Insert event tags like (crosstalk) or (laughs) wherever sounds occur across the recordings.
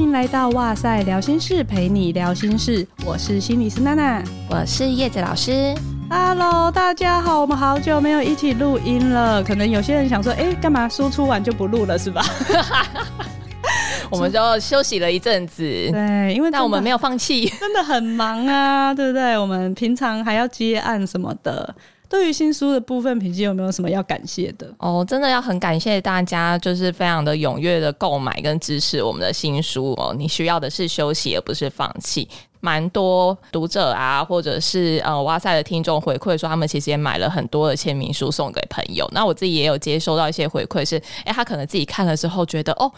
迎来到哇塞聊心事，陪你聊心事。我是心理师娜娜，我是叶子老师。Hello，大家好，我们好久没有一起录音了。可能有些人想说，哎，干嘛输出完就不录了，是吧？(laughs) 我们就休息了一阵子，对，因为但我们没有放弃，真的很忙啊，对不对？我们平常还要接案什么的。对于新书的部分，品姬有没有什么要感谢的？哦，真的要很感谢大家，就是非常的踊跃的购买跟支持我们的新书哦。你需要的是休息，而不是放弃。蛮多读者啊，或者是呃哇塞的听众回馈说，他们其实也买了很多的签名书送给朋友。那我自己也有接收到一些回馈，是哎，他可能自己看了之后觉得哦。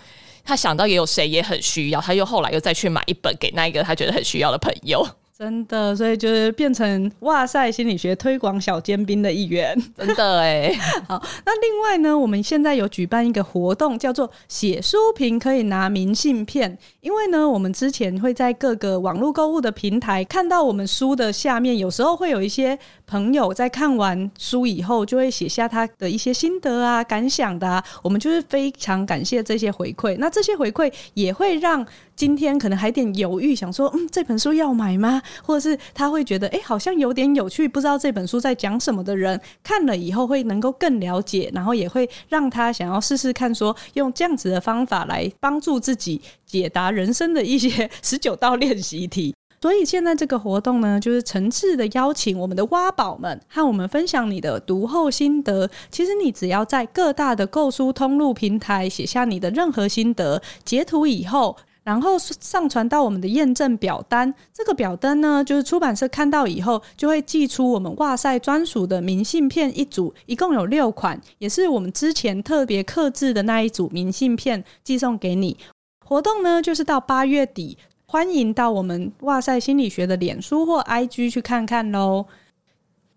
他想到也有谁也很需要，他又后来又再去买一本给那一个他觉得很需要的朋友。真的，所以就是变成哇塞心理学推广小尖兵的一员，(laughs) 真的哎。(laughs) 好，那另外呢，我们现在有举办一个活动，叫做写书评可以拿明信片。因为呢，我们之前会在各个网络购物的平台看到我们书的下面，有时候会有一些朋友在看完书以后，就会写下他的一些心得啊、感想的啊。我们就是非常感谢这些回馈。那这些回馈也会让今天可能还有点犹豫，想说，嗯，这本书要买吗？或者是他会觉得，哎，好像有点有趣，不知道这本书在讲什么的人，看了以后会能够更了解，然后也会让他想要试试看，说用这样子的方法来帮助自己解答人生的一些 (laughs) 十九道练习题。所以现在这个活动呢，就是诚挚的邀请我们的挖宝们和我们分享你的读后心得。其实你只要在各大的购书通路平台写下你的任何心得，截图以后。然后上传到我们的验证表单，这个表单呢，就是出版社看到以后，就会寄出我们哇塞专属的明信片一组，一共有六款，也是我们之前特别刻制的那一组明信片寄送给你。活动呢，就是到八月底，欢迎到我们哇塞心理学的脸书或 IG 去看看喽。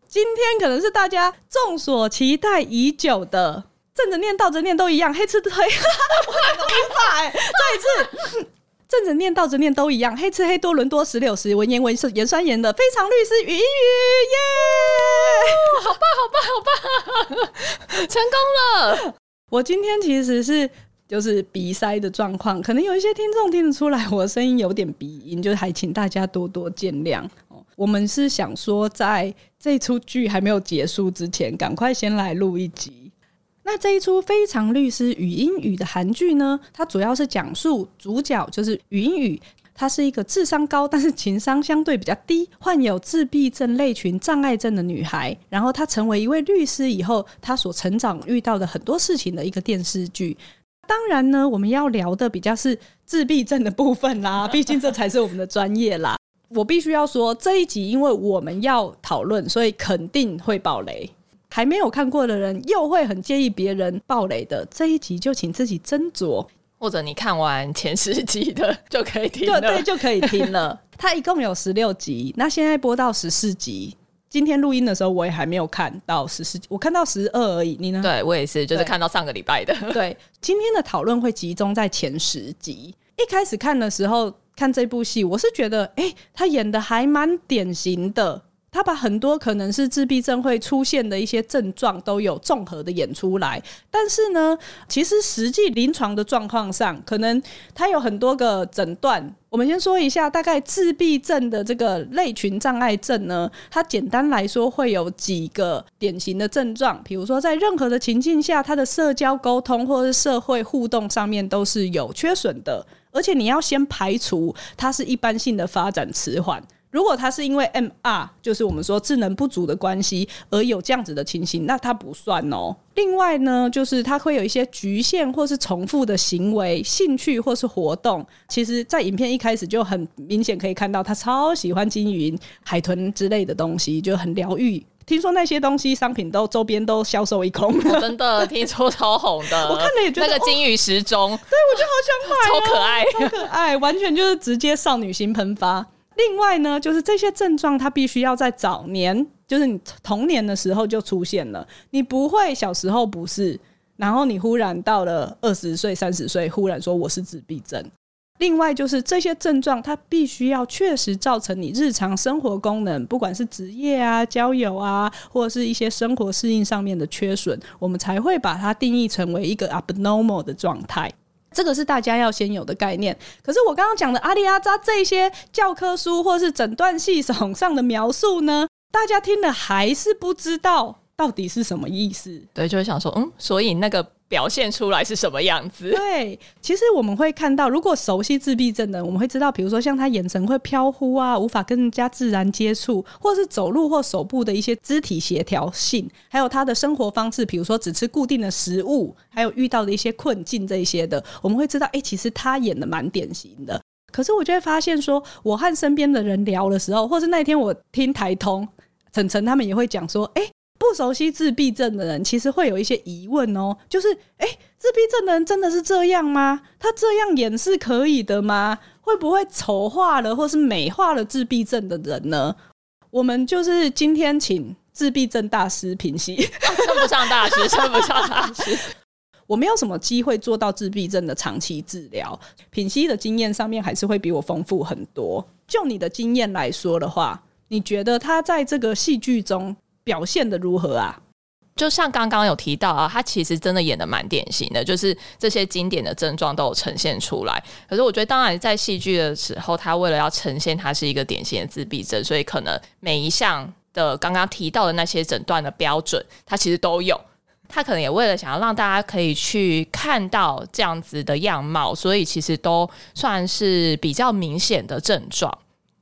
今天可能是大家众所期待已久的。正着念倒着念都一样，黑吃黑，(laughs) 我很容易发哎，(laughs) 再一次，正着念倒着念都一样，黑吃黑多伦多石榴石文言文是盐酸盐的非常律师语音语耶，yeah! 好棒好棒好棒，成功了！我今天其实是就是鼻塞的状况，可能有一些听众听得出来我的声音有点鼻音，就还请大家多多见谅。我们是想说，在这出剧还没有结束之前，赶快先来录一集。那这一出《非常律师禹英语》的韩剧呢，它主要是讲述主角就是禹英禑，她是一个智商高但是情商相对比较低，患有自闭症类群障碍症的女孩。然后她成为一位律师以后，她所成长遇到的很多事情的一个电视剧。当然呢，我们要聊的比较是自闭症的部分啦，(laughs) 毕竟这才是我们的专业啦。我必须要说，这一集因为我们要讨论，所以肯定会爆雷。还没有看过的人，又会很介意别人暴雷的这一集，就请自己斟酌，或者你看完前十集的就可以听了，对，对，就可以听了。(laughs) 它一共有十六集，那现在播到十四集。今天录音的时候，我也还没有看到十四集，我看到十二而已。你呢？对，我也是，就是看到上个礼拜的。(laughs) 对，今天的讨论会集中在前十集。一开始看的时候，看这部戏，我是觉得，哎、欸，他演的还蛮典型的。他把很多可能是自闭症会出现的一些症状都有综合的演出来，但是呢，其实实际临床的状况上，可能他有很多个诊断。我们先说一下，大概自闭症的这个类群障碍症呢，它简单来说会有几个典型的症状，比如说在任何的情境下，他的社交沟通或是社会互动上面都是有缺损的，而且你要先排除它是一般性的发展迟缓。如果他是因为 MR，就是我们说智能不足的关系而有这样子的情形，那他不算哦。另外呢，就是他会有一些局限或是重复的行为、兴趣或是活动。其实，在影片一开始就很明显可以看到，他超喜欢金鱼、海豚之类的东西，就很疗愈。听说那些东西商品都周边都销售一空，哦，(laughs) 真的听说超红的。我看了也觉得那个金鱼时钟，哦，对我就好想买，超可爱，超可爱，完全就是直接少女心喷发。另外呢，就是这些症状，它必须要在早年，就是你童年的时候就出现了。你不会小时候不是，然后你忽然到了二十岁、三十岁，忽然说我是自闭症。另外就是这些症状，它必须要确实造成你日常生活功能，不管是职业啊、交友啊，或者是一些生活适应上面的缺损，我们才会把它定义成为一个 abnormal 的状态。这个是大家要先有的概念。可是我刚刚讲的阿里阿扎这些教科书或是诊断系统上的描述呢，大家听了还是不知道到底是什么意思。对，就是想说，嗯，所以那个。表现出来是什么样子？对，其实我们会看到，如果熟悉自闭症的，我们会知道，比如说像他眼神会飘忽啊，无法跟人家自然接触，或是走路或手部的一些肢体协调性，还有他的生活方式，比如说只吃固定的食物，还有遇到的一些困境这些的，我们会知道，哎、其实他演的蛮典型的。可是我就会发现说，我和身边的人聊的时候，或是那天我听台通晨晨他们也会讲说，哎、(laughs) 不熟悉自闭症的人，其实会有一些疑问哦，就是，哎，自闭症的人真的是这样吗？他这样演是可以的吗？会不会丑化了或是美化了自闭症的人呢？我们就是今天请自闭症大师品析，称不上大师，(laughs) 称不上大师。我没有什么机会做到自闭症的长期治疗，品析的经验上面还是会比我丰富很多。就你的经验来说的话，你觉得他在这个戏剧中？表现的如何啊？就像刚刚有提到啊，他其实真的演得蛮典型的，就是这些经典的症状都有呈现出来。可是我觉得，当然在戏剧的时候，他为了要呈现他是一个典型的自闭症，所以可能每一项的刚刚提到的那些诊断的标准，他其实都有。他可能也为了想要让大家可以去看到这样子的样貌，所以其实都算是比较明显的症状。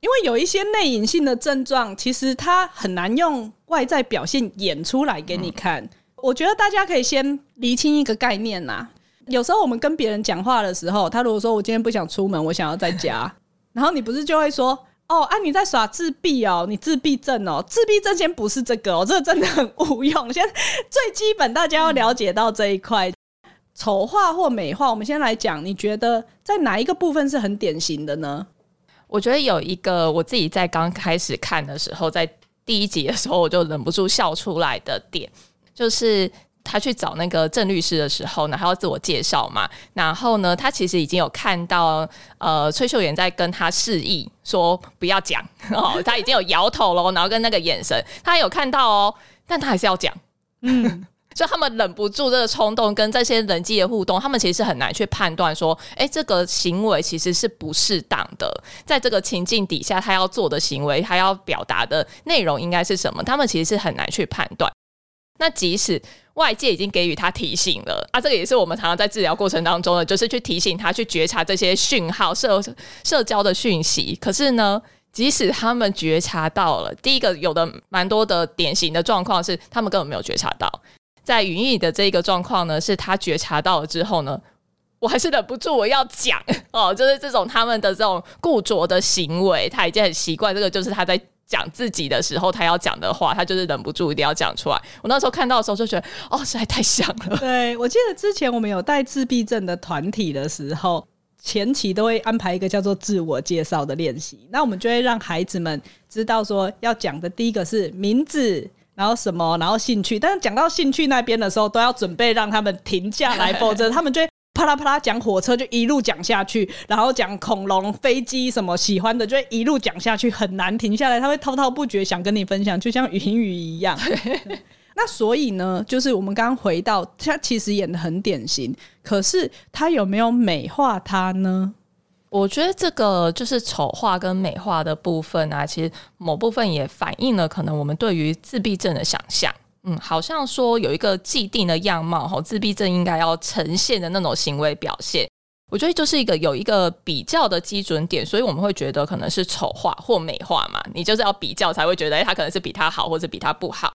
因为有一些内隐性的症状，其实他很难用外在表现演出来给你看。我觉得大家可以先厘清一个概念呐、有时候我们跟别人讲话的时候，他如果说我今天不想出门，我想要在家，(laughs) 然后你不是就会说哦，啊你在耍自闭哦，你自闭症哦，自闭症先不是这个哦，这个真的很无用。先最基本大家要了解到这一块，丑化或美化，我们先来讲，你觉得在哪一个部分是很典型的呢？我觉得有一个我自己在刚开始看的时候，在第一集的时候，我就忍不住笑出来的点，就是他去找那个郑律师的时候呢，他要自我介绍嘛，然后呢，他其实已经有看到呃崔秀妍在跟他示意说不要讲哦，他已经有摇头了，然后跟那个眼神，他有看到哦，但他还是要讲，嗯。就他们忍不住这个冲动，跟这些人际的互动，他们其实是很难去判断说，哎，这个行为其实是不适当的。在这个情境底下，他要做的行为，他要表达的内容应该是什么？他们其实是很难去判断。那即使外界已经给予他提醒了，啊，这个也是我们常常在治疗过程当中的，就是去提醒他去觉察这些讯号、社社交的讯息。可是呢，即使他们觉察到了，第一个有的蛮多的典型的状况是，他们根本没有觉察到。在云颖的这个状况呢，是他觉察到了之后呢，我还是忍不住我要讲 (laughs) 哦，就是这种他们的这种固着的行为，他已经很习惯这个，就是他在讲自己的时候，他要讲的话，他就是忍不住一定要讲出来。我那时候看到的时候就觉得，哦，实在太像了。(laughs) 对，我记得之前我们有带自闭症的团体的时候，前期都会安排一个叫做自我介绍的练习，那我们就会让孩子们知道说，要讲的第一个是名字。然后什么，然后兴趣，但是讲到兴趣那边的时候，都要准备让他们停下来，否则他们就会啪啦啪啦讲火车，就一路讲下去，然后讲恐龙、飞机什么喜欢的，就会一路讲下去，很难停下来。他会滔滔不绝想跟你分享，就像云雨一样。(laughs) 那所以呢，就是我们刚刚回到，他其实演的很典型，可是他有没有美化他呢？我觉得这个就是丑化跟美化的部分啊，其实某部分也反映了可能我们对于自闭症的想象，嗯，好像说有一个既定的样貌，哈，自闭症应该要呈现的那种行为表现，我觉得就是一个有一个比较的基准点，所以我们会觉得可能是丑化或美化嘛，你就是要比较才会觉得，哎，他可能是比他好，或者比他不好。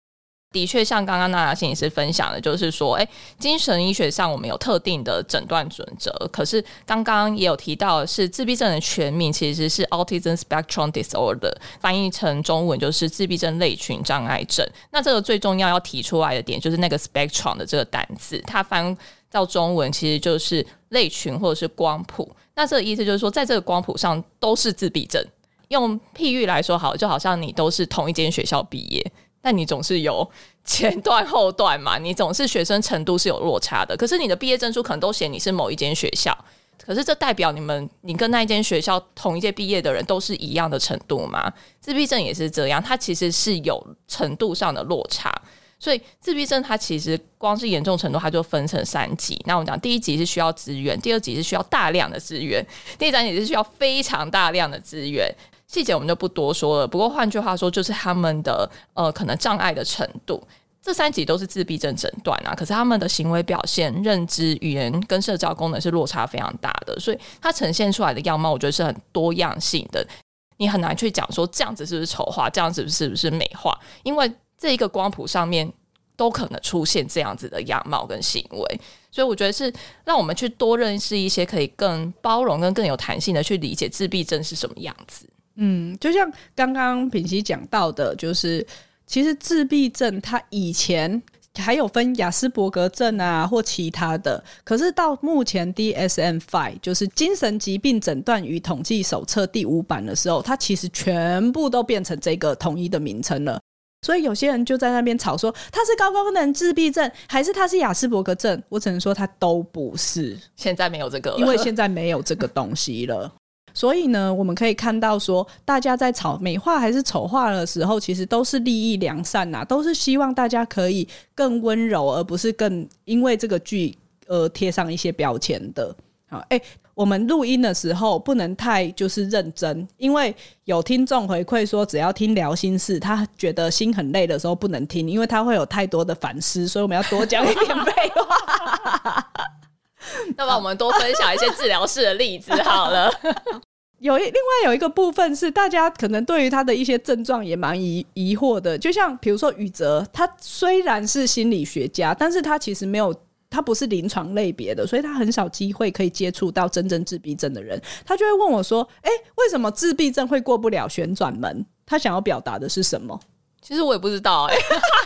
的确，像刚刚娜娜心理师分享的，就是说，哎，精神医学上我们有特定的诊断准则。可是刚刚也有提到，是自闭症的全名其实是 Autism Spectrum Disorder，翻译成中文就是自闭症类群障碍症。那这个最重要要提出来的点，就是那个 spectrum 的这个单词，它翻到中文其实就是类群或者是光谱。那这个意思就是说，在这个光谱上都是自闭症。用譬喻来说，好，就好像你都是同一间学校毕业。但你总是有前段后段嘛，你总是学生程度是有落差的。可是你的毕业证书可能都写你是某一间学校，可是这代表你们你跟那一间学校同一届毕业的人都是一样的程度吗？自闭症也是这样，它其实是有程度上的落差。所以自闭症它其实光是严重程度，它就分成三级。那我们讲第一级是需要资源，第二级是需要大量的资源，第三级是需要非常大量的资源。细节我们就不多说了。不过换句话说，就是他们的呃可能障碍的程度，这三级都是自闭症诊断啊。可是他们的行为表现、认知、语言跟社交功能是落差非常大的，所以它呈现出来的样貌，我觉得是很多样性的。你很难去讲说这样子是不是丑化，这样子是不是美化，因为这一个光谱上面都可能出现这样子的样貌跟行为，所以我觉得是让我们去多认识一些可以更包容跟更有弹性的去理解自闭症是什么样子。嗯，就像刚刚品熙讲到的，就是其实自闭症它以前。还有分雅斯伯格症啊，或其他的。可是到目前 DSM-5 就是精神疾病诊断与统计手册第五版的时候，它其实全部都变成这个统一的名称了。所以有些人就在那边吵说，他是高功能自闭症，还是他是雅斯伯格症？我只能说他都不是。现在没有这个，因为现在没有这个东西了。所以呢，我们可以看到说，大家在炒美化还是丑化的时候，其实都是利益良善呐，都是希望大家可以更温柔，而不是更因为这个剧而贴上一些标签的。好，哎，我们录音的时候不能太就是认真，因为有听众回馈说，只要听聊心事，他觉得心很累的时候不能听，因为他会有太多的反思，所以我们要多讲一点废话。(laughs) 那么我们多分享一些治疗室的例子好了。(laughs) 有一另外有一个部分是大家可能对于他的一些症状也蛮疑疑惑的，就像比如说宇哲，他虽然是心理学家，但是他其实没有，他不是临床类别的，所以他很少机会可以接触到真正自闭症的人。他就会问我说：“哎、欸，为什么自闭症会过不了旋转门？他想要表达的是什么？”其实我也不知道哎、欸。(laughs)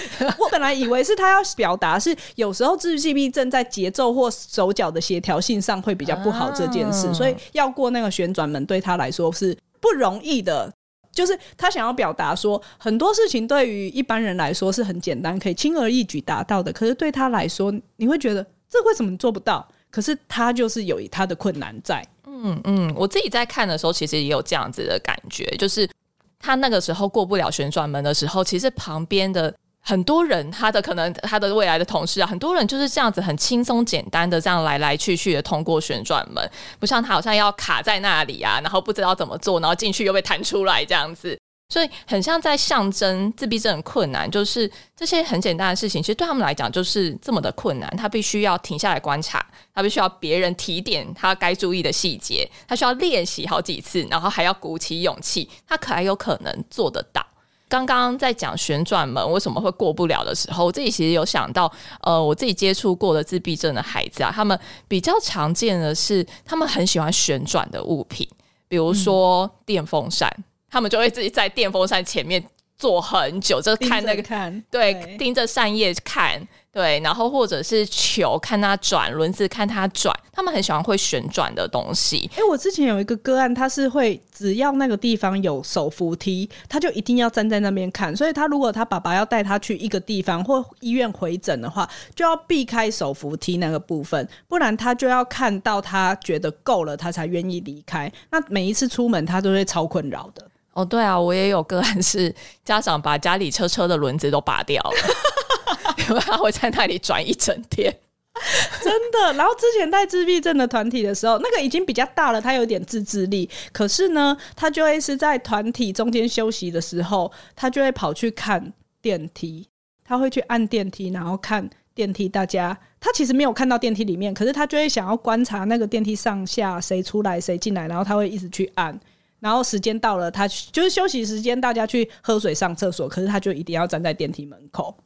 (laughs) 我本来以为是他要表达是有时候自闭症在节奏或手脚的协调性上会比较不好这件事，所以要过那个旋转门对他来说是不容易的。就是他想要表达说很多事情对于一般人来说是很简单，可以轻而易举达到的，可是对他来说，你会觉得这为什么做不到？可是他就是有他的困难在。嗯嗯，我自己在看的时候，其实也有这样子的感觉，就是他那个时候过不了旋转门的时候，其实旁边的。很多人，他的可能他的未来的同事啊，很多人就是这样子很轻松简单的这样来来去去的通过旋转门，不像他好像要卡在那里啊，然后不知道怎么做，然后进去又被弹出来这样子，所以很像在象征自闭症很困难，就是这些很简单的事情，其实对他们来讲就是这么的困难，他必须要停下来观察，他必须要别人提点他该注意的细节，他需要练习好几次，然后还要鼓起勇气，他可还有可能做得到。刚刚在讲旋转门为什么会过不了的时候，我自己其实有想到，呃，我自己接触过的自闭症的孩子啊，他们比较常见的是，他们很喜欢旋转的物品，比如说电风扇，嗯、他们就会自己在电风扇前面坐很久，就看那个看，对，对盯着扇叶看。对，然后或者是球，看它转轮子，看它转，他们很喜欢会旋转的东西。哎，我之前有一个个案，他是会只要那个地方有手扶梯，他就一定要站在那边看。所以他如果他爸爸要带他去一个地方或医院回诊的话，就要避开手扶梯那个部分，不然他就要看到他觉得够了，他才愿意离开。那每一次出门，他都会超困扰的。哦，对啊，我也有个案是家长把家里车车的轮子都拔掉了。他会在那里转一整天，(laughs) 真的。然后之前带自闭症的团体的时候，那个已经比较大了，他有点自制力。可是呢，他就会是在团体中间休息的时候，他就会跑去看电梯，他会去按电梯，然后看电梯。大家他其实没有看到电梯里面，可是他就会想要观察那个电梯上下谁出来谁进来，然后他会一直去按。然后时间到了，他就是休息时间，大家去喝水、上厕所，可是他就一定要站在电梯门口。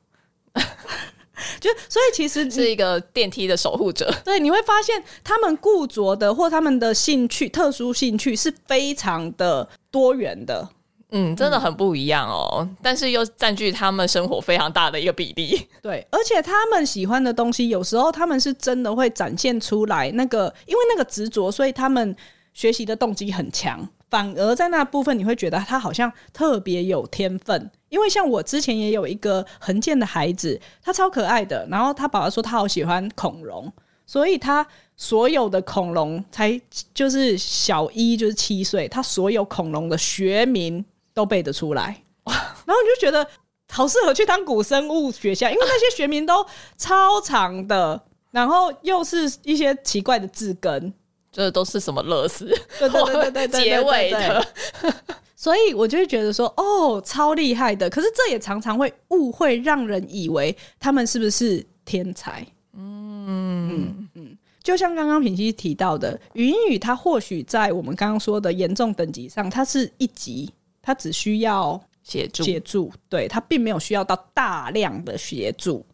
(laughs) 就所以其实是一个电梯的守护者。对，你会发现他们固着的或他们的兴趣、特殊兴趣是非常的多元的。嗯，真的很不一样哦。嗯、但是又占据他们生活非常大的一个比例。对，而且他们喜欢的东西，有时候他们是真的会展现出来。那个因为那个执着，所以他们学习的动机很强。反而在那部分，你会觉得他好像特别有天分。因为像我之前也有一个横健的孩子，他超可爱的。然后他爸爸说他好喜欢恐龙，所以他所有的恐龙才就是小一就是七岁，他所有恐龙的学名都背得出来。(laughs) 然后你就觉得好适合去当古生物学家，因为那些学名都超长的，然后又是一些奇怪的字根，这都是什么乐事？对对对 (laughs) 对对，结尾的。(laughs) 所以我就会觉得说，哦，超厉害的。可是这也常常会误会，让人以为他们是不是天才？嗯嗯嗯。就像刚刚品熙提到的，语音语它或许在我们刚刚说的严重等级上，它是一级，它只需要协助协助，对，它并没有需要到大量的协助。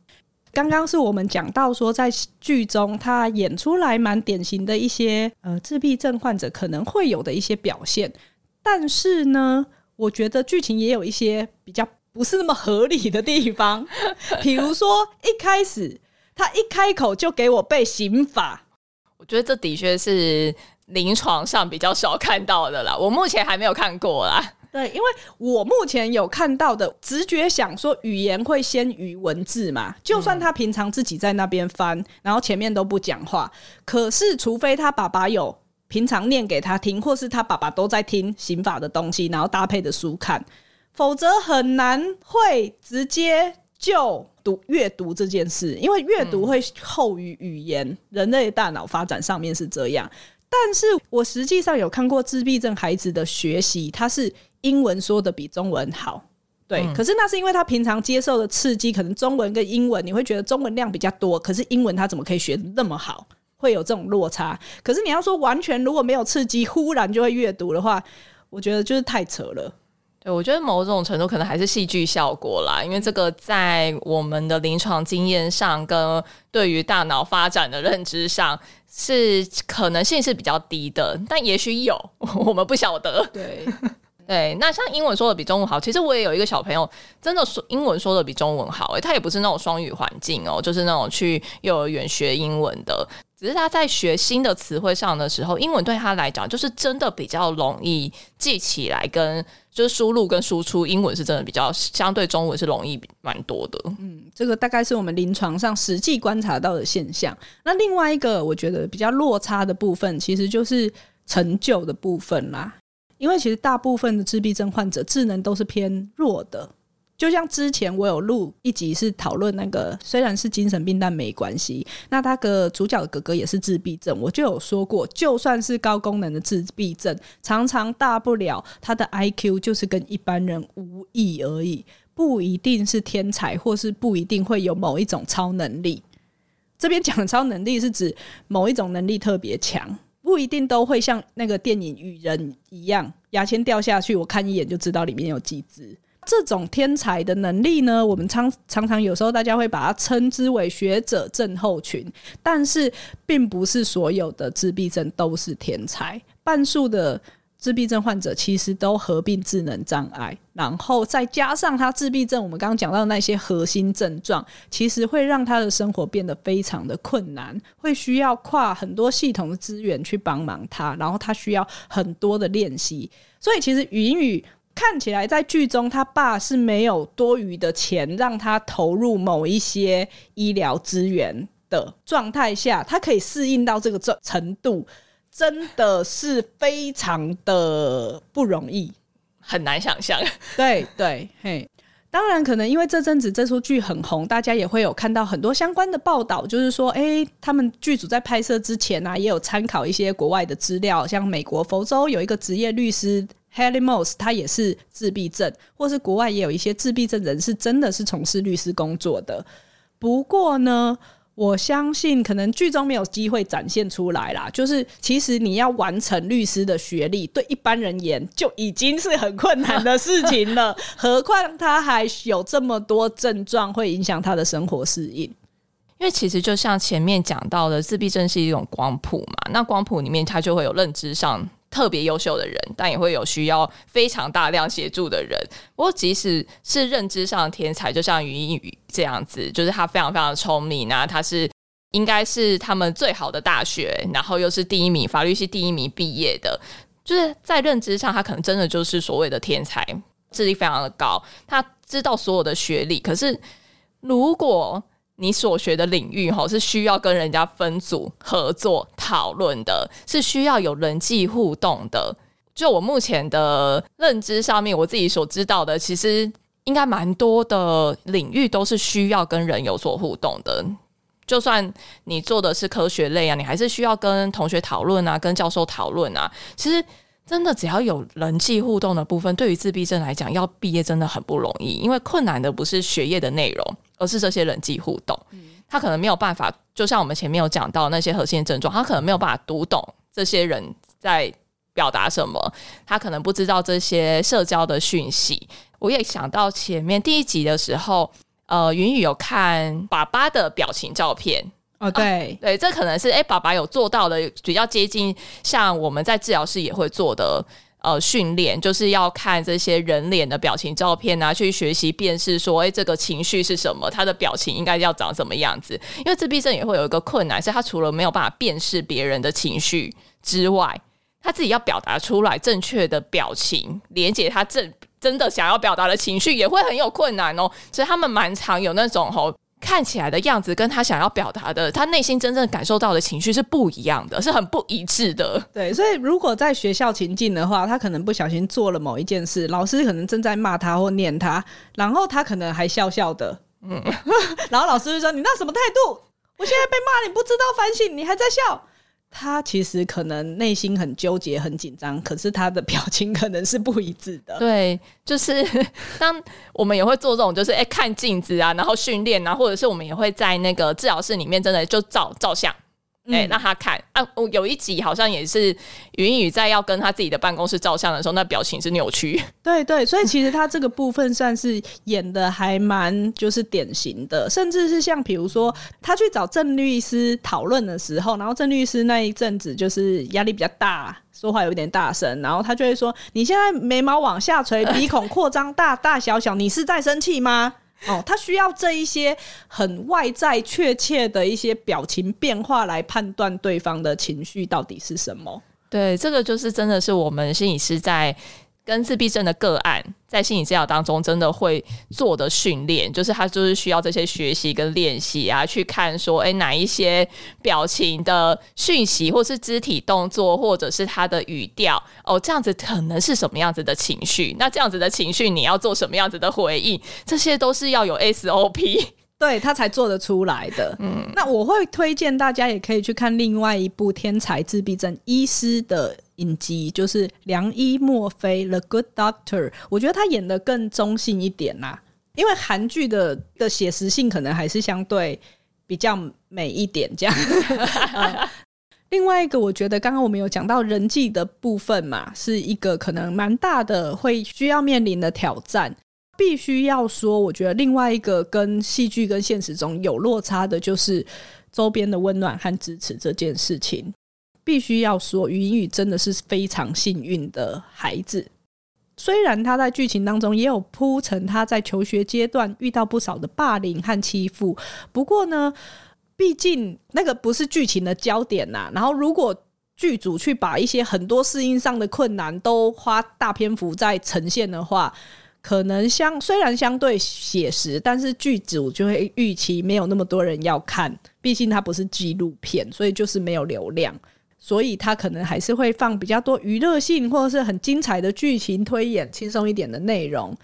刚刚是我们讲到说，在剧中他演出来蛮典型的一些呃自闭症患者可能会有的一些表现，但是呢，我觉得剧情也有一些比较不是那么合理的地方，(laughs) 比如说一开始。他一开口就给我背刑法，我觉得这的确是临床上比较少看到的啦。我目前还没有看过啦。对，因为我目前有看到的直觉想说，语言会先于文字嘛。就算他平常自己在那边翻，嗯，然后前面都不讲话，可是除非他爸爸有平常念给他听，或是他爸爸都在听刑法的东西，然后搭配的书看，否则很难会直接就。读阅读这件事，因为阅读会后于语言，嗯，人类大脑发展上面是这样。但是我实际上有看过自闭症孩子的学习，他是英文说的比中文好，对，嗯。可是那是因为他平常接受的刺激，可能中文跟英文，你会觉得中文量比较多，可是英文他怎么可以学得那么好？会有这种落差。可是你要说完全如果没有刺激，忽然就会阅读的话，我觉得就是太扯了。对，我觉得某种程度可能还是戏剧效果啦，因为这个在我们的临床经验上，跟对于大脑发展的认知上，是可能性是比较低的，但也许有，我们不晓得。对对，那像英文说的比中文好，其实我也有一个小朋友，真的说英文说的比中文好，诶，他也不是那种双语环境哦，就是那种去幼儿园学英文的。只是他在学新的词汇上的时候，英文对他来讲就是真的比较容易记起来，跟就是输入跟输出，英文是真的比较相对中文是容易蛮多的。嗯，这个大概是我们临床上实际观察到的现象。那另外一个我觉得比较落差的部分，其实就是成就的部分啦。因为其实大部分的自闭症患者智能都是偏弱的。就像之前我有录一集是讨论那个，虽然是精神病，但没关系。那他的主角的哥哥也是自闭症，我就有说过，就算是高功能的自闭症，常常大不了他的 IQ 就是跟一般人无异而已，不一定是天才，或是不一定会有某一种超能力。这边讲的超能力是指某一种能力特别强，不一定都会像那个电影雨人一样，牙签掉下去，我看一眼就知道里面有几只。这种天才的能力呢，我们常常常有时候大家会把它称之为学者症候群，但是并不是所有的自闭症都是天才，半数的自闭症患者其实都合并智能障碍，然后再加上他自闭症，我们刚刚讲到那些核心症状，其实会让他的生活变得非常的困难，会需要跨很多系统的资源去帮忙他，然后他需要很多的练习，所以其实云雨。看起来在剧中，他爸是没有多余的钱让他投入某一些医疗资源的状态下，他可以适应到这个程程度，真的是非常的不容易，很难想象。对对，嘿，当然可能因为这阵子这出剧很红，大家也会有看到很多相关的报道，就是说，哎、欸，他们剧组在拍摄之前啊，也有参考一些国外的资料，像美国佛州有一个职业律师。Haley Moss，他也是自闭症，或是国外也有一些自闭症人士，真的是从事律师工作的。不过呢，我相信可能剧中没有机会展现出来啦。就是其实你要完成律师的学历，对一般人言就已经是很困难的事情了，(laughs) 何况他还有这么多症状会影响他的生活适应。因为其实就像前面讲到的，自闭症是一种光谱嘛，那光谱里面它就会有认知上。特别优秀的人，但也会有需要非常大量协助的人。不过，即使是认知上的天才，就像语音语这样子，就是他非常非常聪明，那他是应该是他们最好的大学，然后又是第一名法律系第一名毕业的，就是在认知上，他可能真的就是所谓的天才，智力非常的高，他知道所有的学历。可是，如果你所学的领域哈，是需要跟人家分组合作讨论的，是需要有人际互动的。就我目前的认知上面，我自己所知道的，其实应该蛮多的领域都是需要跟人有所互动的。就算你做的是科学类啊，你还是需要跟同学讨论啊，跟教授讨论啊。其实真的只要有人际互动的部分，对于自闭症来讲，要毕业真的很不容易。因为困难的不是学业的内容，而是这些人际互动。他可能没有办法，就像我们前面有讲到那些核心症状，他可能没有办法读懂这些人在表达什么，他可能不知道这些社交的讯息。我也想到前面第一集的时候。呃，云雨有看爸爸的表情照片哦，对、啊、对，这可能是哎、欸，爸爸有做到的比较接近，像我们在治疗室也会做的呃训练，就是要看这些人脸的表情照片啊，去学习辨识说，哎、这个情绪是什么，他的表情应该要长什么样子。因为自闭症也会有一个困难，是他除了没有办法辨识别人的情绪之外，他自己要表达出来正确的表情，连接他正。真的想要表达的情绪也会很有困难哦，所以他们蛮常有那种吼看起来的样子跟他想要表达的，他内心真正感受到的情绪是不一样的，是很不一致的。对，所以如果在学校情境的话，他可能不小心做了某一件事，老师可能正在骂他或念他，然后他可能还笑笑的，嗯，(laughs) 然后老师就说：“你那什么态度？我现在被骂，你不知道反省，你还在笑。”他其实可能内心很纠结、很紧张，可是他的表情可能是不一致的。对，就是 (laughs) 当我们也会做这种，就是哎、看镜子啊，然后训练啊，或者是我们也会在那个治疗室里面，真的就照照相。哎、欸，让他看啊！我有一集好像也是云雨在要跟他自己的办公室照相的时候，那表情是扭曲。(laughs) 对对，所以其实他这个部分算是演的还蛮就是典型的，甚至是像比如说他去找郑律师讨论的时候，然后郑律师那一阵子就是压力比较大，说话有点大声，然后他就会说：“你现在眉毛往下垂，鼻孔扩张大大小小，你是在生气吗？”哦，他需要这一些很外在、确切的一些表情变化来判断对方的情绪到底是什么。对，这个就是真的是我们心理师在。跟自闭症的个案在心理治疗当中真的会做的训练，就是他就是需要这些学习跟练习啊，去看说，哎，哪一些表情的讯息，或是肢体动作，或者是他的语调，哦，这样子可能是什么样子的情绪？那这样子的情绪，你要做什么样子的回应？这些都是要有 SOP。(laughs) 对，他才做得出来的。嗯，那我会推荐大家也可以去看另外一部天才自闭症医师的影集，就是良医莫非 The Good Doctor。我觉得他演的更中性一点啦，因为韩剧的的写实性可能还是相对比较美一点这样。嗯，(laughs) 另外一个，我觉得刚刚我们有讲到人际的部分嘛，是一个可能蛮大的会需要面临的挑战。必须要说，我觉得另外一个跟戏剧跟现实中有落差的，就是周边的温暖和支持这件事情。必须要说，云雨真的是非常幸运的孩子。虽然他在剧情当中也有铺陈他在求学阶段遇到不少的霸凌和欺负，不过呢，毕竟那个不是剧情的焦点呐。然后，如果剧组去把一些很多适应上的困难都花大篇幅在呈现的话，可能相虽然相对写实，但是剧组就会预期没有那么多人要看，毕竟它不是纪录片，所以就是没有流量，所以他可能还是会放比较多娱乐性或者是很精彩的剧情推演，轻松一点的内容。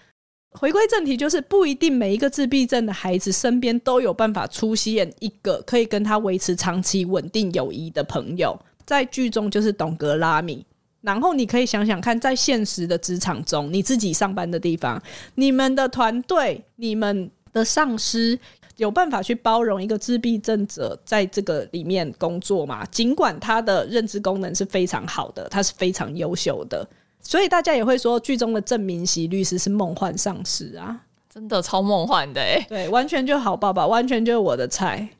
回归正题，就是不一定每一个自闭症的孩子身边都有办法出现一个可以跟他维持长期稳定友谊的朋友，在剧中就是董格拉米。然后你可以想想看，在现实的职场中，你自己上班的地方，你们的团队、你们的上司有办法去包容一个自闭症者在这个里面工作嘛？尽管他的认知功能是非常好的，他是非常优秀的，所以大家也会说，剧中的郑明熙律师是梦幻上司啊。真的超梦幻的哎，对，完全就好爸爸，完全就是我的菜。(laughs)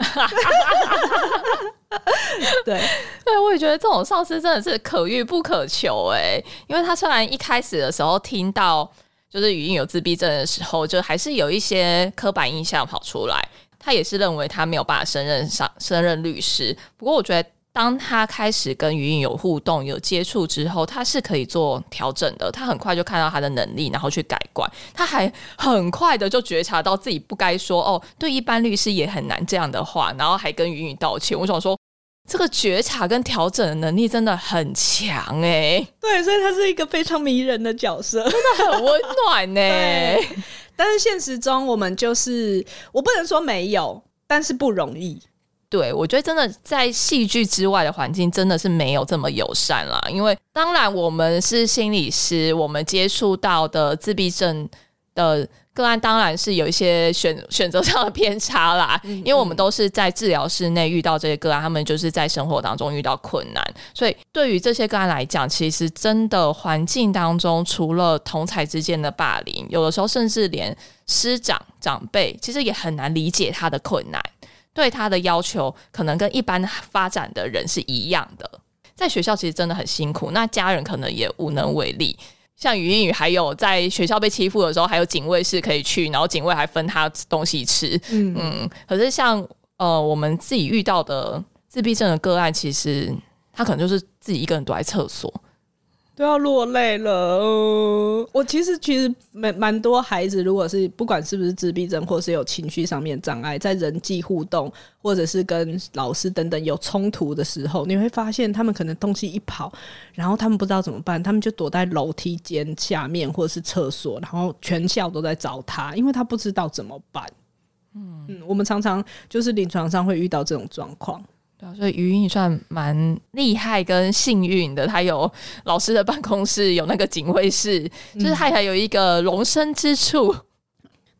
对，对，我也觉得这种上司真的是可遇不可求哎，因为他虽然一开始的时候听到就是语音有自闭症的时候，就还是有一些刻板印象跑出来，他也是认为他没有办法胜任上胜任律师。不过我觉得。当他开始跟语音有互动、有接触之后，他是可以做调整的。他很快就看到他的能力，然后去改观。他还很快的就觉察到自己不该说“哦，对一般律师也很难”这样的话，然后还跟云云道歉。我想说，这个觉察跟调整的能力真的很强哎。对，所以他是一个非常迷人的角色，(laughs) 真的很温暖呢。但是现实中我们就是，我不能说没有，但是不容易。对，我觉得真的在戏剧之外的环境真的是没有这么友善啦。因为当然我们是心理师，我们接触到的自闭症的个案当然是有一些选选择上的偏差啦。因为我们都是在治疗室内遇到这些个案，他们就是在生活当中遇到困难，所以对于这些个案来讲，其实真的环境当中除了同才之间的霸凌，有的时候甚至连师长长辈其实也很难理解他的困难。对他的要求可能跟一般发展的人是一样的，在学校其实真的很辛苦，那家人可能也无能为力。像语音语还有在学校被欺负的时候，还有警卫室可以去，然后警卫还分他东西吃。嗯嗯。可是像呃我们自己遇到的自闭症的个案，其实他可能就是自己一个人躲在厕所。都要落泪了。我其实其实蛮蛮多孩子，如果是不管是不是自闭症，或是有情绪上面障碍，在人际互动或者是跟老师等等有冲突的时候，你会发现他们可能东西一跑，然后他们不知道怎么办，他们就躲在楼梯间下面或者是厕所，然后全校都在找他，因为他不知道怎么办。嗯，我们常常就是临床上会遇到这种状况。对啊，所以余韵算蛮厉害跟幸运的，他有老师的办公室，有那个警卫室，就是他还有一个容身之处。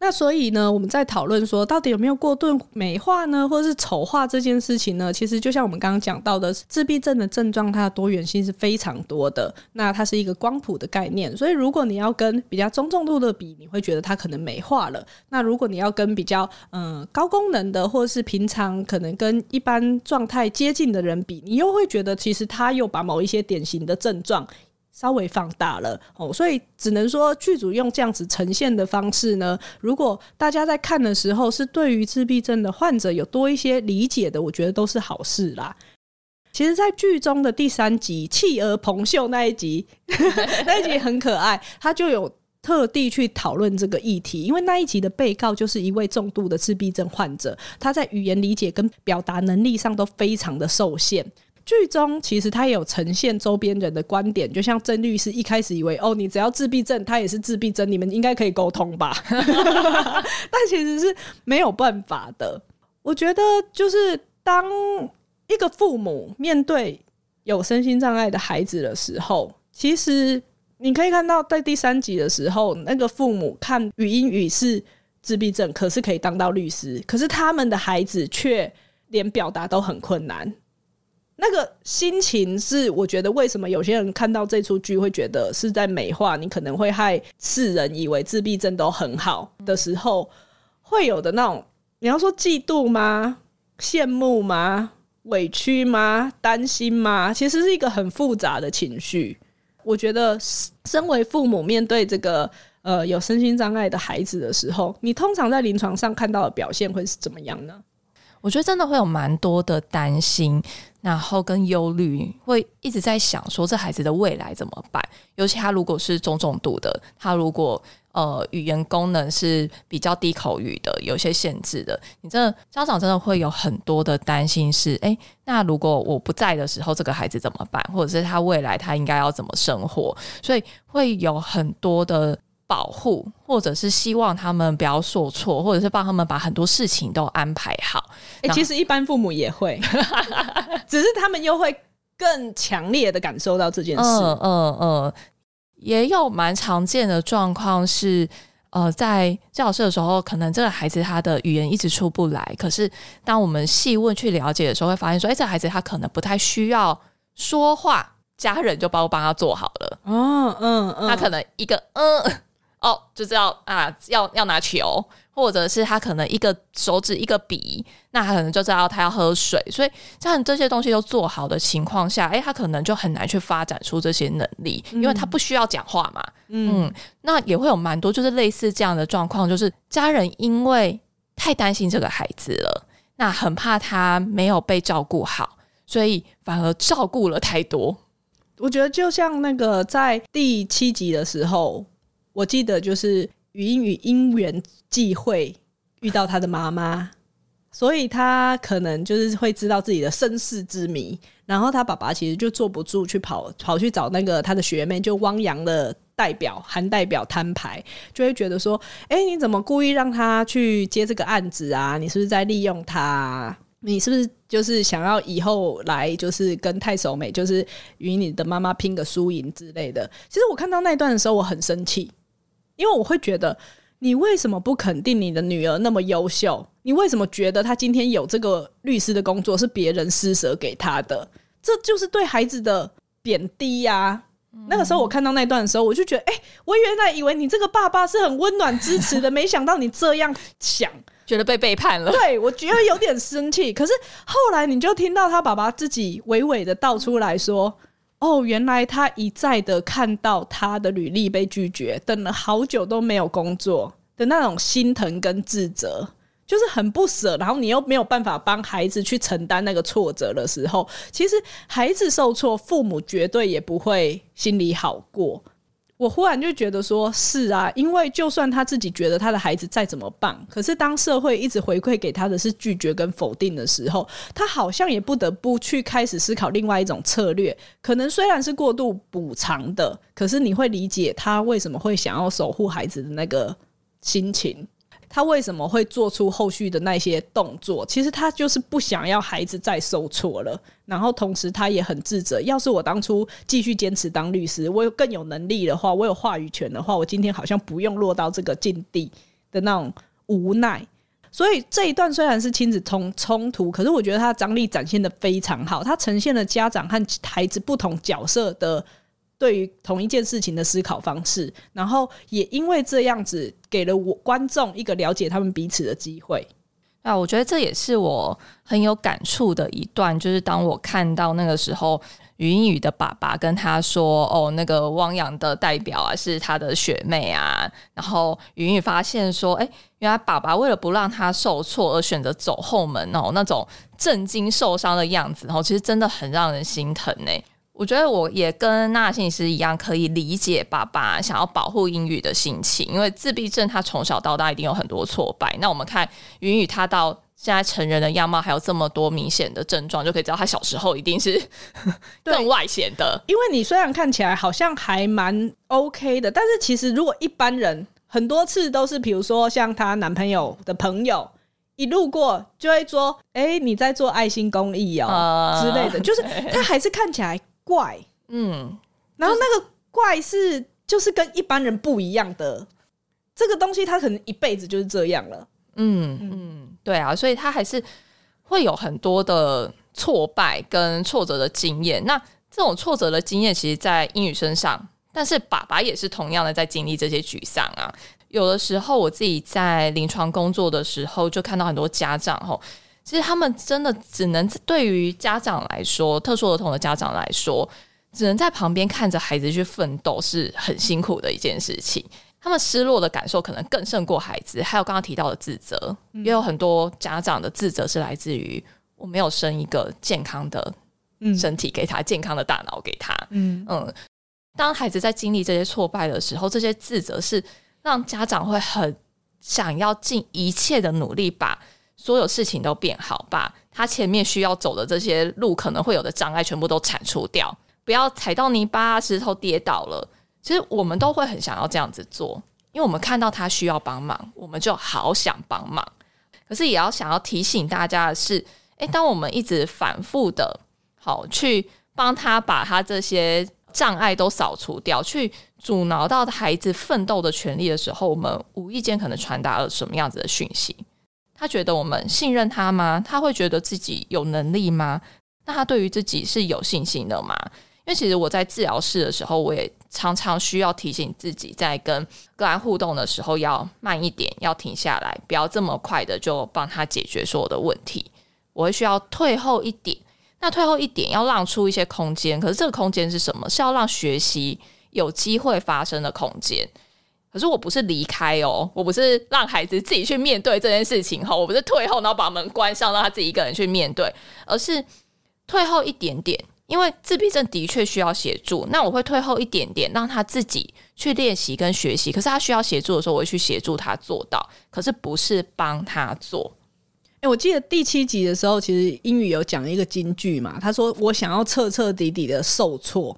那所以呢，我们在讨论说，到底有没有过度美化呢，或者是丑化这件事情呢？其实就像我们刚刚讲到的，自闭症的症状，它的多元性是非常多的。那它是一个光谱的概念，所以如果你要跟比较中重度的比，你会觉得它可能美化了。那如果你要跟比较嗯、高功能的，或是平常可能跟一般状态接近的人比，你又会觉得其实他又把某一些典型的症状。稍微放大了哦，所以只能说剧组用这样子呈现的方式呢，如果大家在看的时候是对于自闭症的患者有多一些理解的，我觉得都是好事啦。其实，在剧中的第三集《企鹅彭秀》那一集，(laughs) 那一集很可爱，他就有特地去讨论这个议题，因为那一集的被告就是一位重度的自闭症患者，他在语言理解跟表达能力上都非常的受限。剧中其实他也有呈现周边人的观点，就像曾律师一开始以为哦，你只要自闭症，他也是自闭症，你们应该可以沟通吧？(laughs) 但其实是没有办法的。我觉得就是当一个父母面对有身心障碍的孩子的时候，其实你可以看到在第三集的时候，那个父母看语音语是自闭症，可是可以当到律师，可是他们的孩子却连表达都很困难。那个心情是，我觉得为什么有些人看到这出剧会觉得是在美化你，可能会害世人以为自闭症都很好的时候，会有的那种，你要说嫉妒吗？羡慕吗？委屈吗？担心吗？其实是一个很复杂的情绪。我觉得身为父母面对这个呃有身心障碍的孩子的时候，你通常在临床上看到的表现会是怎么样呢？我觉得真的会有蛮多的担心，然后跟忧虑，会一直在想说这孩子的未来怎么办？尤其他如果是中重度的，他如果呃语言功能是比较低口语的，有些限制的，你真的家长真的会有很多的担心是，是诶，那如果我不在的时候，这个孩子怎么办？或者是他未来他应该要怎么生活？所以会有很多的。保护，或者是希望他们不要受挫，或者是帮他们把很多事情都安排好。欸，其实一般父母也会，(laughs) 只是他们又会更强烈的感受到这件事。嗯嗯嗯，也有蛮常见的状况是，呃，在教室的时候，可能这个孩子他的语言一直出不来，可是当我们细问去了解的时候，会发现说，哎，这个孩子他可能不太需要说话，家人就帮帮他做好了。嗯嗯嗯，他可能一个嗯。哦，就知道啊，要要拿球，或者是他可能一个手指一个笔，那他可能就知道他要喝水。所以像这些东西都做好的情况下，哎、欸，他可能就很难去发展出这些能力，因为他不需要讲话嘛。嗯，嗯，那也会有蛮多就是类似这样的状况，就是家人因为太担心这个孩子了，那很怕他没有被照顾好，所以反而照顾了太多。我觉得就像那个在第七集的时候。我记得就是语音与因缘际会遇到他的妈妈，所以他可能就是会知道自己的身世之谜。然后他爸爸其实就坐不住，去跑跑去找那个他的学妹，就汪洋的代表韩代表摊牌，就会觉得说，哎、你怎么故意让他去接这个案子啊？你是不是在利用他？你是不是就是想要以后来就是跟太守美，就是与你的妈妈拼个输赢之类的？其实我看到那一段的时候，我很生气，因为我会觉得。你为什么不肯定你的女儿那么优秀？你为什么觉得她今天有这个律师的工作是别人施舍给她的？这就是对孩子的贬低呀、那个时候我看到那段的时候，我就觉得，哎、欸，我原来以为你这个爸爸是很温暖支持的，没想到你这样想，觉得被背叛了。对，我觉得有点生气。可是后来你就听到他爸爸自己娓娓的道出来说。哦，原来他一再的看到他的履历被拒绝，等了好久都没有工作的那种心疼跟自责，就是很不舍。然后你又没有办法帮孩子去承担那个挫折的时候，其实孩子受挫，父母绝对也不会心里好过。我忽然就觉得说，是啊，因为就算他自己觉得他的孩子再怎么棒，可是当社会一直回馈给他的是拒绝跟否定的时候，他好像也不得不去开始思考另外一种策略。可能虽然是过度补偿的，可是你会理解他为什么会想要守护孩子的那个心情。他为什么会做出后续的那些动作？其实他就是不想要孩子再受挫了。然后同时他也很自责。要是我当初继续坚持当律师，我有更有能力的话，我有话语权的话，我今天好像不用落到这个境地的那种无奈。所以这一段虽然是亲子冲冲突，可是我觉得他的张力展现得非常好。他呈现了家长和孩子不同角色的。对于同一件事情的思考方式，然后也因为这样子，给了我观众一个了解他们彼此的机会。啊，我觉得这也是我很有感触的一段，就是当我看到那个时候，云雨的爸爸跟他说：“哦，那个汪洋的代表啊，是他的学妹啊。”然后云雨发现说：“哎，原来爸爸为了不让他受挫而选择走后门哦，那种震惊受伤的样子，然后其实真的很让人心疼呢。”我觉得我也跟娜心理师一样，可以理解爸爸想要保护英语的心情，因为自闭症他从小到大一定有很多挫败。那我们看禹英禑他到现在成人的样貌，还有这么多明显的症状，就可以知道他小时候一定是 (laughs) 更外显的。因为你虽然看起来好像还蛮 OK 的，但是其实如果一般人很多次都是，比如说像她男朋友的朋友一路过就会说：“哎、欸，你在做爱心公益哦、喔呃、之类的。”就是他还是看起来。怪，嗯，然后那个怪是就是跟一般人不一样的这个东西，他可能一辈子就是这样了，嗯嗯，对啊，所以他还是会有很多的挫败跟挫折的经验。那这种挫折的经验，其实，在英语身上，但是爸爸也是同样的在经历这些沮丧啊。有的时候，我自己在临床工作的时候，就看到很多家长吼。其实他们真的只能对于家长来说，特殊儿童的家长来说，只能在旁边看着孩子去奋斗，是很辛苦的一件事情。他们失落的感受可能更胜过孩子。还有刚刚提到的自责，嗯、也有很多家长的自责是来自于我没有生一个健康的身体给他，嗯、健康的大脑给他。嗯嗯，当孩子在经历这些挫败的时候，这些自责是让家长会很想要尽一切的努力把。所有事情都变好，把他前面需要走的这些路可能会有的障碍全部都铲除掉，不要踩到泥巴、石头跌倒了。其实我们都会很想要这样子做，因为我们看到他需要帮忙，我们就好想帮忙。可是也要想要提醒大家的是，诶，当我们一直反复的好去帮他把他这些障碍都扫除掉，去阻挠到孩子奋斗的权利的时候，我们无意间可能传达了什么样子的讯息？他觉得我们信任他吗？他会觉得自己有能力吗？那他对于自己是有信心的吗？因为其实我在治疗室的时候，我也常常需要提醒自己，在跟个案互动的时候要慢一点，要停下来，不要这么快的就帮他解决所有的问题。我会需要退后一点，那退后一点要让出一些空间。可是这个空间是什么？是要让学习有机会发生的空间。可是我不是离开哦，我不是让孩子自己去面对这件事情哈，我不是退后，然后把门关上，让他自己一个人去面对，而是退后一点点，因为自闭症的确需要协助，那我会退后一点点，让他自己去练习跟学习。可是他需要协助的时候，我会去协助他做到，可是不是帮他做。诶、欸，我记得第七集的时候，其实英语有讲一个金句嘛，他说：“我想要彻彻底底的受挫。”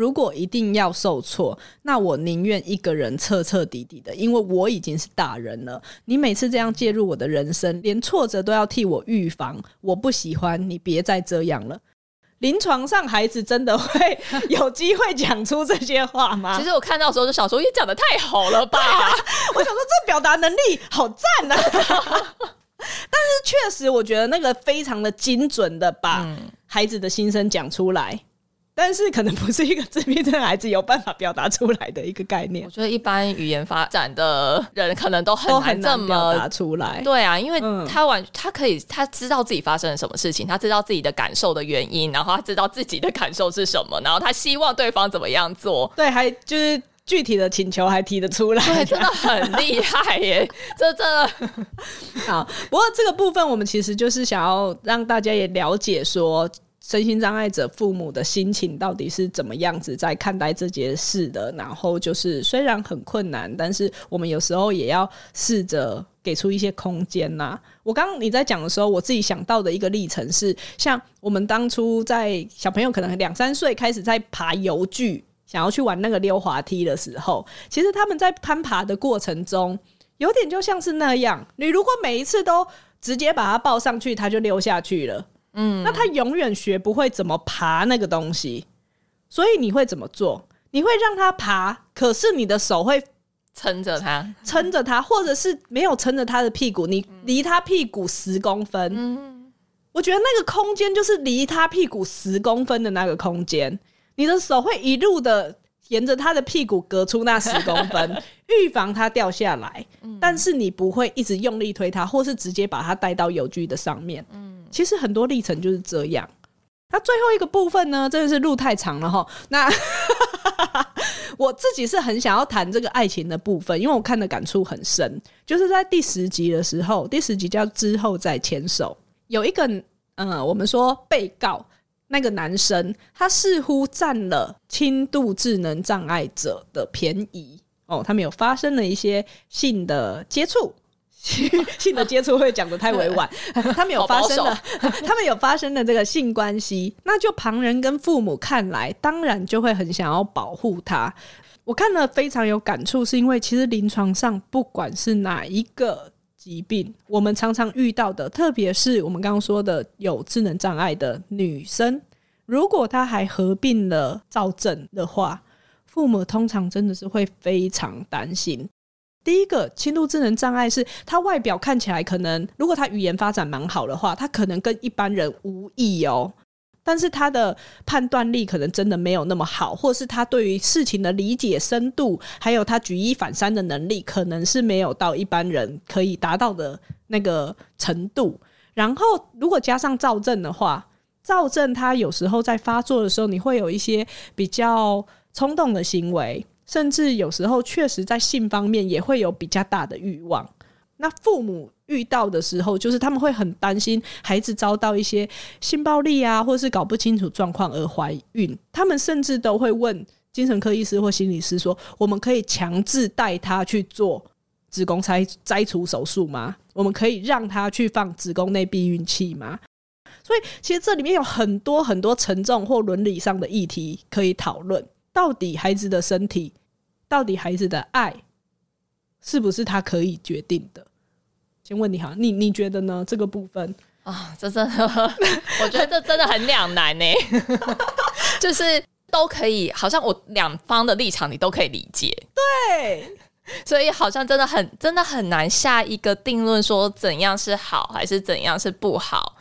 如果一定要受挫，那我宁愿一个人彻彻底底的，因为我已经是大人了。你每次这样介入我的人生，连挫折都要替我预防，我不喜欢，你别再这样了。临床上，孩子真的会有机会讲出这些话吗？其实我看到的时候就想说，也讲的太好了吧？(laughs) 我想说，这表达能力好赞啊！(laughs) 但是确实，我觉得那个非常的精准的把孩子的心声讲出来。但是可能不是一个自闭症孩子有办法表达出来的一个概念。我觉得一般语言发展的人可能都很难这么表达出来。对啊，因为他完他可以他知道自己发生了什么事情，他知道自己的感受的原因，然后他知道自己的感受是什么，然后他希望对方怎么样做。对，还就是具体的请求还提得出来，对，真的很厉害耶！(laughs) 这真的好。不过这个部分我们其实就是想要让大家也了解说。身心障碍者父母的心情到底是怎么样子在看待这件事的？然后就是虽然很困难，但是我们有时候也要试着给出一些空间呐。我刚刚你在讲的时候，我自己想到的一个历程是，像我们当初在小朋友可能两三岁开始在爬游具，想要去玩那个溜滑梯的时候，其实他们在攀爬的过程中，有点就像是那样。你如果每一次都直接把他抱上去，他就溜下去了。嗯，那他永远学不会怎么爬那个东西，所以你会怎么做？你会让他爬，可是你的手会撑着他，撑着他，或者是没有撑着他的屁股，你离他屁股十公分。嗯，我觉得那个空间就是离他屁股十公分的那个空间，你的手会一路的沿着他的屁股隔出那十公分，(laughs) 预防他掉下来。但是你不会一直用力推他，或是直接把他带到游具的上面。其实很多历程就是这样。那最后一个部分呢，真的是路太长了哈。那 (laughs) 我自己是很想要谈这个爱情的部分，因为我看的感触很深。就是在第十集的时候，第十集叫之后再牵手，有一个嗯，我们说被告那个男生，他似乎占了轻度智能障碍者的便宜哦，他们有发生了一些性的接触。性的接触会讲得太委婉，他们有发生的，他们有发生的这个性关系，那就旁人跟父母看来，当然就会很想要保护他。我看了非常有感触，是因为其实临床上不管是哪一个疾病，我们常常遇到的，特别是我们刚刚说的有智能障碍的女生，如果她还合并了躁症的话，父母通常真的是会非常担心。第一个轻度智能障碍是，他外表看起来可能，如果他语言发展蛮好的话，他可能跟一般人无异哦。但是他的判断力可能真的没有那么好，或是他对于事情的理解深度，还有他举一反三的能力，可能是没有到一般人可以达到的那个程度。然后，如果加上躁症的话，躁症他有时候在发作的时候，你会有一些比较冲动的行为。甚至有时候确实在性方面也会有比较大的欲望。那父母遇到的时候，就是他们会很担心孩子遭到一些性暴力啊，或是搞不清楚状况而怀孕。他们甚至都会问精神科医师或心理师说：“我们可以强制带他去做子宫摘摘除手术吗？我们可以让他去放子宫内避孕器吗？”所以，其实这里面有很多很多沉重或伦理上的议题可以讨论。到底孩子的身体？到底孩子的爱是不是他可以决定的？先问你哈，你你觉得呢？这个部分啊，这真的，(laughs) 我觉得这真的很两难呢。(laughs) 就是都可以，好像我两方的立场你都可以理解，对，所以好像真的很真的很难下一个定论，说怎样是好还是怎样是不好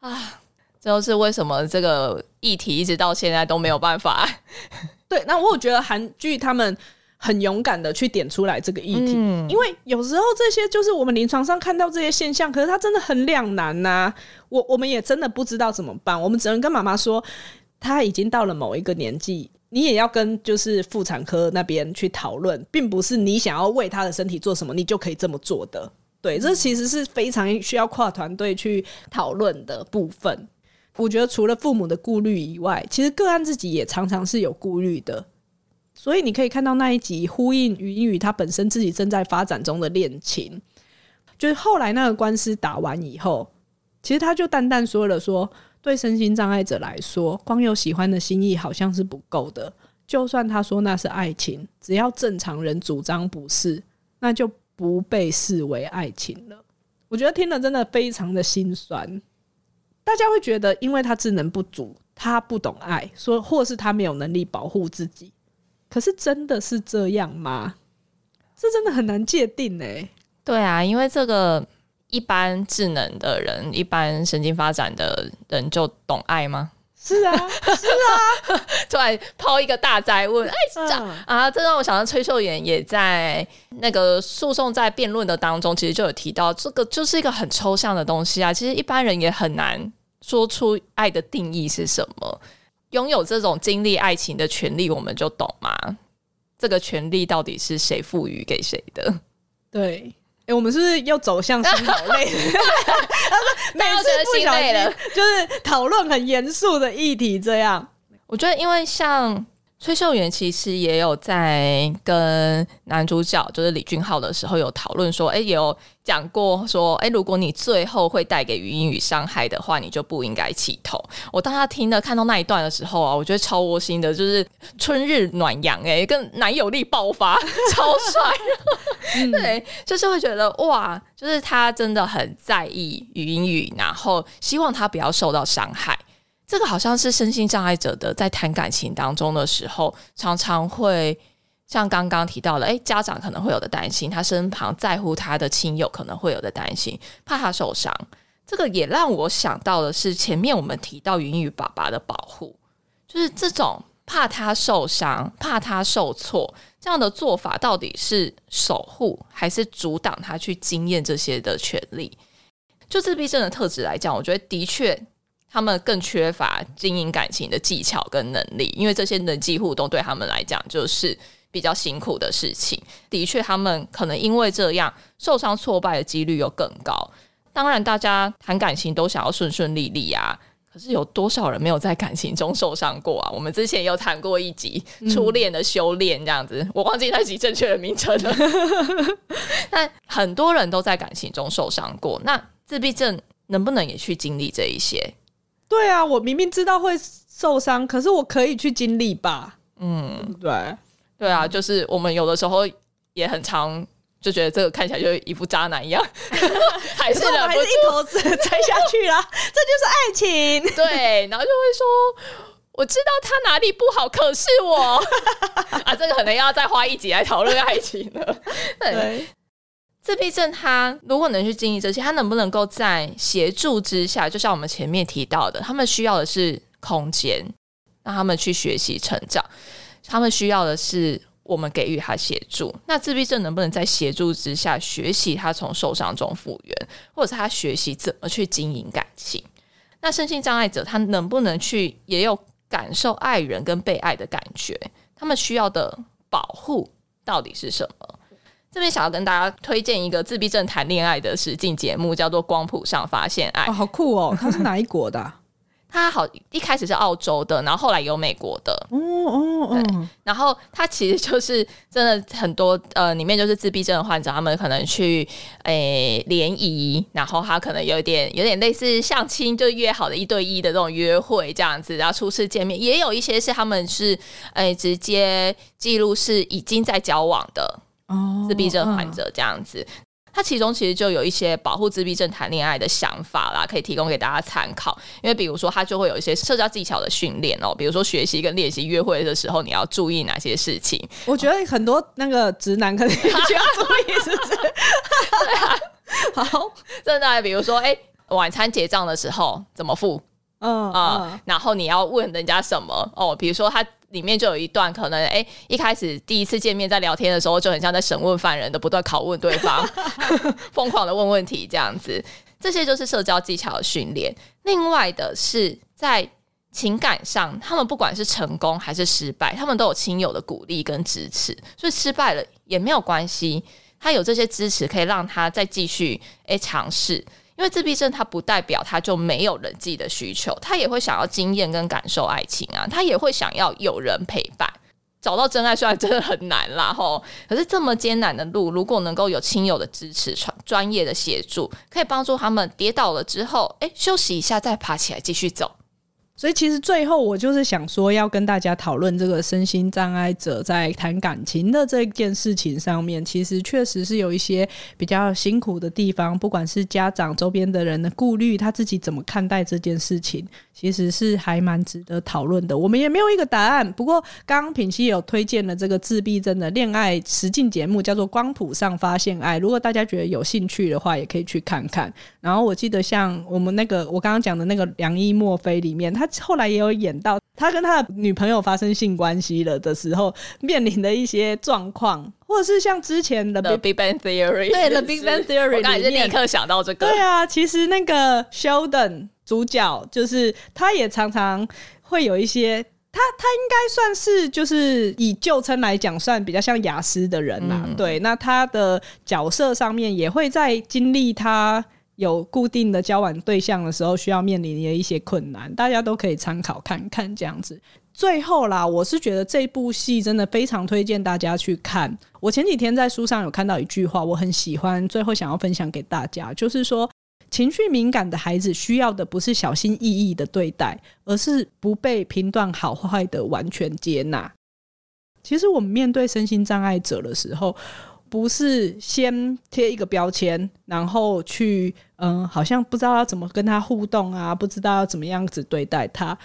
啊？这就是为什么这个议题一直到现在都没有办法。(laughs) 对，那我觉得韩剧他们。很勇敢的去点出来这个议题，嗯，因为有时候这些就是我们临床上看到这些现象，可是他真的很两难呐，啊。我我们也真的不知道怎么办，我们只能跟妈妈说，他已经到了某一个年纪，你也要跟就是妇产科那边去讨论，并不是你想要为他的身体做什么，你就可以这么做的。对，这其实是非常需要跨团队去讨论的部分。我觉得除了父母的顾虑以外，其实个案自己也常常是有顾虑的。所以你可以看到那一集呼应于英语他本身自己正在发展中的恋情，就是后来那个官司打完以后，其实他就淡淡说了说，对身心障碍者来说，光有喜欢的心意好像是不够的，就算他说那是爱情，只要正常人主张不是，那就不被视为爱情了。我觉得听了真的非常的心酸。大家会觉得，因为他智能不足，他不懂爱，说或是他没有能力保护自己。可是真的是这样吗？这真的很难界定呢。对啊，因为这个一般智能的人，一般神经发展的人就懂爱吗？是啊，是啊，(laughs) 突然抛一个大灾问，哎，这样、嗯、啊，这让我想到崔秀妍也在那个诉讼在辩论的当中，其实就有提到，这个就是一个很抽象的东西啊，其实一般人也很难说出爱的定义是什么。拥有这种经历爱情的权利，我们就懂吗？这个权利到底是谁赋予给谁的？对。欸、我们是不是又走向心好累？每次不小心就是讨论很严肃的议题，这样。我觉得，因为像。崔秀媛其实也有在跟男主角，就是李俊浩的时候有讨论说，哎、欸，也有讲过说，哎、欸，如果你最后会带给余英禑伤害的话，你就不应该起头。我当他听了看到那一段的时候啊，我觉得超窝心的，就是春日暖阳，哎，跟男友力爆发，(laughs) 超帅。嗯、对，就是会觉得哇，就是他真的很在意余英禑，然后希望他不要受到伤害。这个好像是身心障碍者的在谈感情当中的时候，常常会像刚刚提到的，诶，家长可能会有的担心，他身旁在乎他的亲友可能会有的担心，怕他受伤。这个也让我想到的是前面我们提到云雨爸爸的保护，就是这种怕他受伤、怕他受挫这样的做法，到底是守护还是阻挡他去经验这些的权利？就自闭症的特质来讲，我觉得的确。他们更缺乏经营感情的技巧跟能力，因为这些人际互动对他们来讲就是比较辛苦的事情。的确，他们可能因为这样受伤挫败的几率又更高。当然，大家谈感情都想要顺顺利利啊，可是有多少人没有在感情中受伤过啊？我们之前有谈过一集初恋的修炼这样子，嗯、我忘记那集正确的名称了。(laughs) 但很多人都在感情中受伤过，那自闭症能不能也去经历这一些？对啊，我明明知道会受伤，可是我可以去经历吧。嗯，对，对啊，就是我们有的时候也很常就觉得这个看起来就一副渣男一样，(laughs) 还是忍不住一头 (laughs) 栽下去了，这就是爱情。(laughs) 对，然后就会说，我知道他哪里不好，可是我啊，这个可能要再花一集来讨论爱情了。对。自闭症，他如果能去经历这些，他能不能够在协助之下，就像我们前面提到的，他们需要的是空间，让他们去学习成长。他们需要的是我们给予他协助。那自闭症能不能在协助之下学习他从受伤中复原，或者是他学习怎么去经营感情？那身心障碍者他能不能去也有感受爱人跟被爱的感觉？他们需要的保护到底是什么？这边想要跟大家推荐一个自闭症谈恋爱的实境节目，叫做《光谱上发现爱》。哦，好酷哦！它是哪一国的啊？(laughs) 它好一开始是澳洲的，然后后来有美国的。哦哦哦。对，然后它其实就是真的很多呃，里面就是自闭症的患者，他们可能去诶联谊，然后他可能有点有点类似相亲，就约好的一对一的这种约会这样子，然后初次见面，也有一些是他们是诶直接记录是已经在交往的。自闭症患者这样子，他其中其实就有一些保护自闭症谈恋爱的想法啦，可以提供给大家参考。因为比如说，他就会有一些社交技巧的训练哦，比如说学习跟练习约会的时候，你要注意哪些事情。我觉得很多那个直男可能需要注意，是不是？(laughs) 对啊，好，真的，比如说，哎、欸，晚餐结账的时候怎么付？嗯啊、嗯，然后你要问人家什么哦？比如说他。里面就有一段可能，哎、一开始第一次见面在聊天的时候，就很像在审问犯人的，不断拷问对方，(laughs) 疯狂的问问题这样子。这些就是社交技巧的训练。另外的是在情感上，他们不管是成功还是失败，他们都有亲友的鼓励跟支持，所以失败了也没有关系，他有这些支持可以让他再继续哎尝试。因为自闭症，它不代表他就没有人际的需求，他也会想要经验跟感受爱情啊，他也会想要有人陪伴，找到真爱虽然真的很难啦吼，可是这么艰难的路，如果能够有亲友的支持、专专业的协助，可以帮助他们跌倒了之后，哎，休息一下再爬起来继续走。所以其实最后我就是想说，要跟大家讨论这个身心障碍者在谈感情的这件事情上面，其实确实是有一些比较辛苦的地方，不管是家长周边的人的顾虑，他自己怎么看待这件事情，其实是还蛮值得讨论的。我们也没有一个答案，不过刚刚品溪有推荐了这个自闭症的恋爱实境节目，叫做《光谱上发现爱》，如果大家觉得有兴趣的话，也可以去看看。然后我记得像我们那个我刚刚讲的那个《良医墨菲》里面，他。后来也有演到他跟他的女朋友发生性关系了的时候，面临的一些状况，或者是像之前的《The Big Bang Theory》对，《The Big Bang Theory》我刚才立刻想到这个。对啊，其实那个 Sheldon 主角就是他，也常常会有一些他，他应该算是就是以旧称来讲，算比较像雅思的人啦。嗯、对，那他的角色上面也会在经历他。有固定的交往对象的时候，需要面临的一些困难，大家都可以参考看看这样子。最后啦，我是觉得这部戏真的非常推荐大家去看。我前几天在书上有看到一句话，我很喜欢，最后想要分享给大家，就是说，情绪敏感的孩子需要的不是小心翼翼的对待，而是不被评断好坏的完全接纳。其实我们面对身心障碍者的时候，不是先贴一个标签，然后去嗯，好像不知道要怎么跟他互动啊，不知道要怎么样子对待他。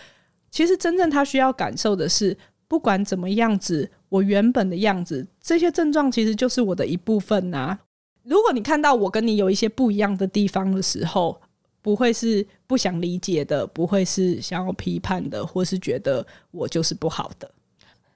其实真正他需要感受的是，不管怎么样子，我原本的样子，这些症状其实就是我的一部分呐。如果你看到我跟你有一些不一样的地方的时候，不会是不想理解的，不会是想要批判的，或是觉得我就是不好的。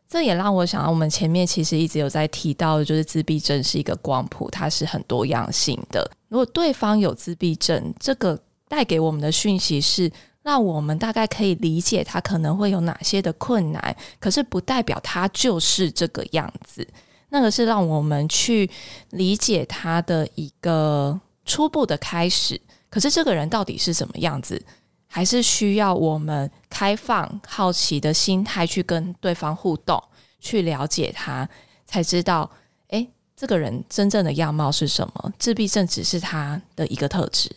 这也让我想到，我们前面其实一直有在提到，就是自闭症是一个光谱，它是很多样性的。如果对方有自闭症，这个带给我们的讯息是，让我们大概可以理解他可能会有哪些的困难，可是不代表他就是这个样子。那个是让我们去理解他的一个初步的开始。可是这个人到底是什么样子？还是需要我们开放、好奇的心态去跟对方互动，去了解他，才知道，诶，这个人真正的样貌是什么？自闭症只是他的一个特质，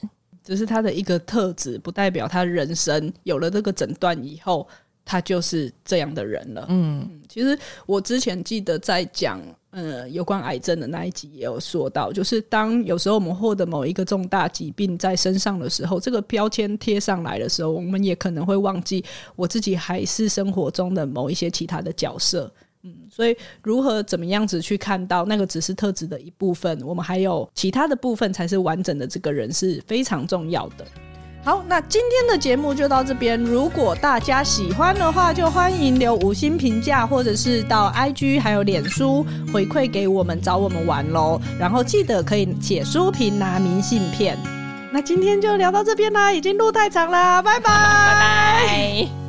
只是他的一个特质，不代表他人生有了这个诊断以后，他就是这样的人了。嗯，其实我之前记得在讲。呃，有关癌症的那一集也有说到，就是当有时候我们获得某一个重大疾病在身上的时候，这个标签贴上来的时候，我们也可能会忘记我自己还是生活中的某一些其他的角色。嗯，所以如何怎么样子去看到那个只是特质的一部分，我们还有其他的部分才是完整的这个人是非常重要的。好，那今天的节目就到这边。如果大家喜欢的话，就欢迎留五星评价，或者是到 IG 还有脸书回馈给我们，找我们玩喽。然后记得可以写书评拿明信片。那今天就聊到这边啦，已经录太长啦，拜拜拜拜。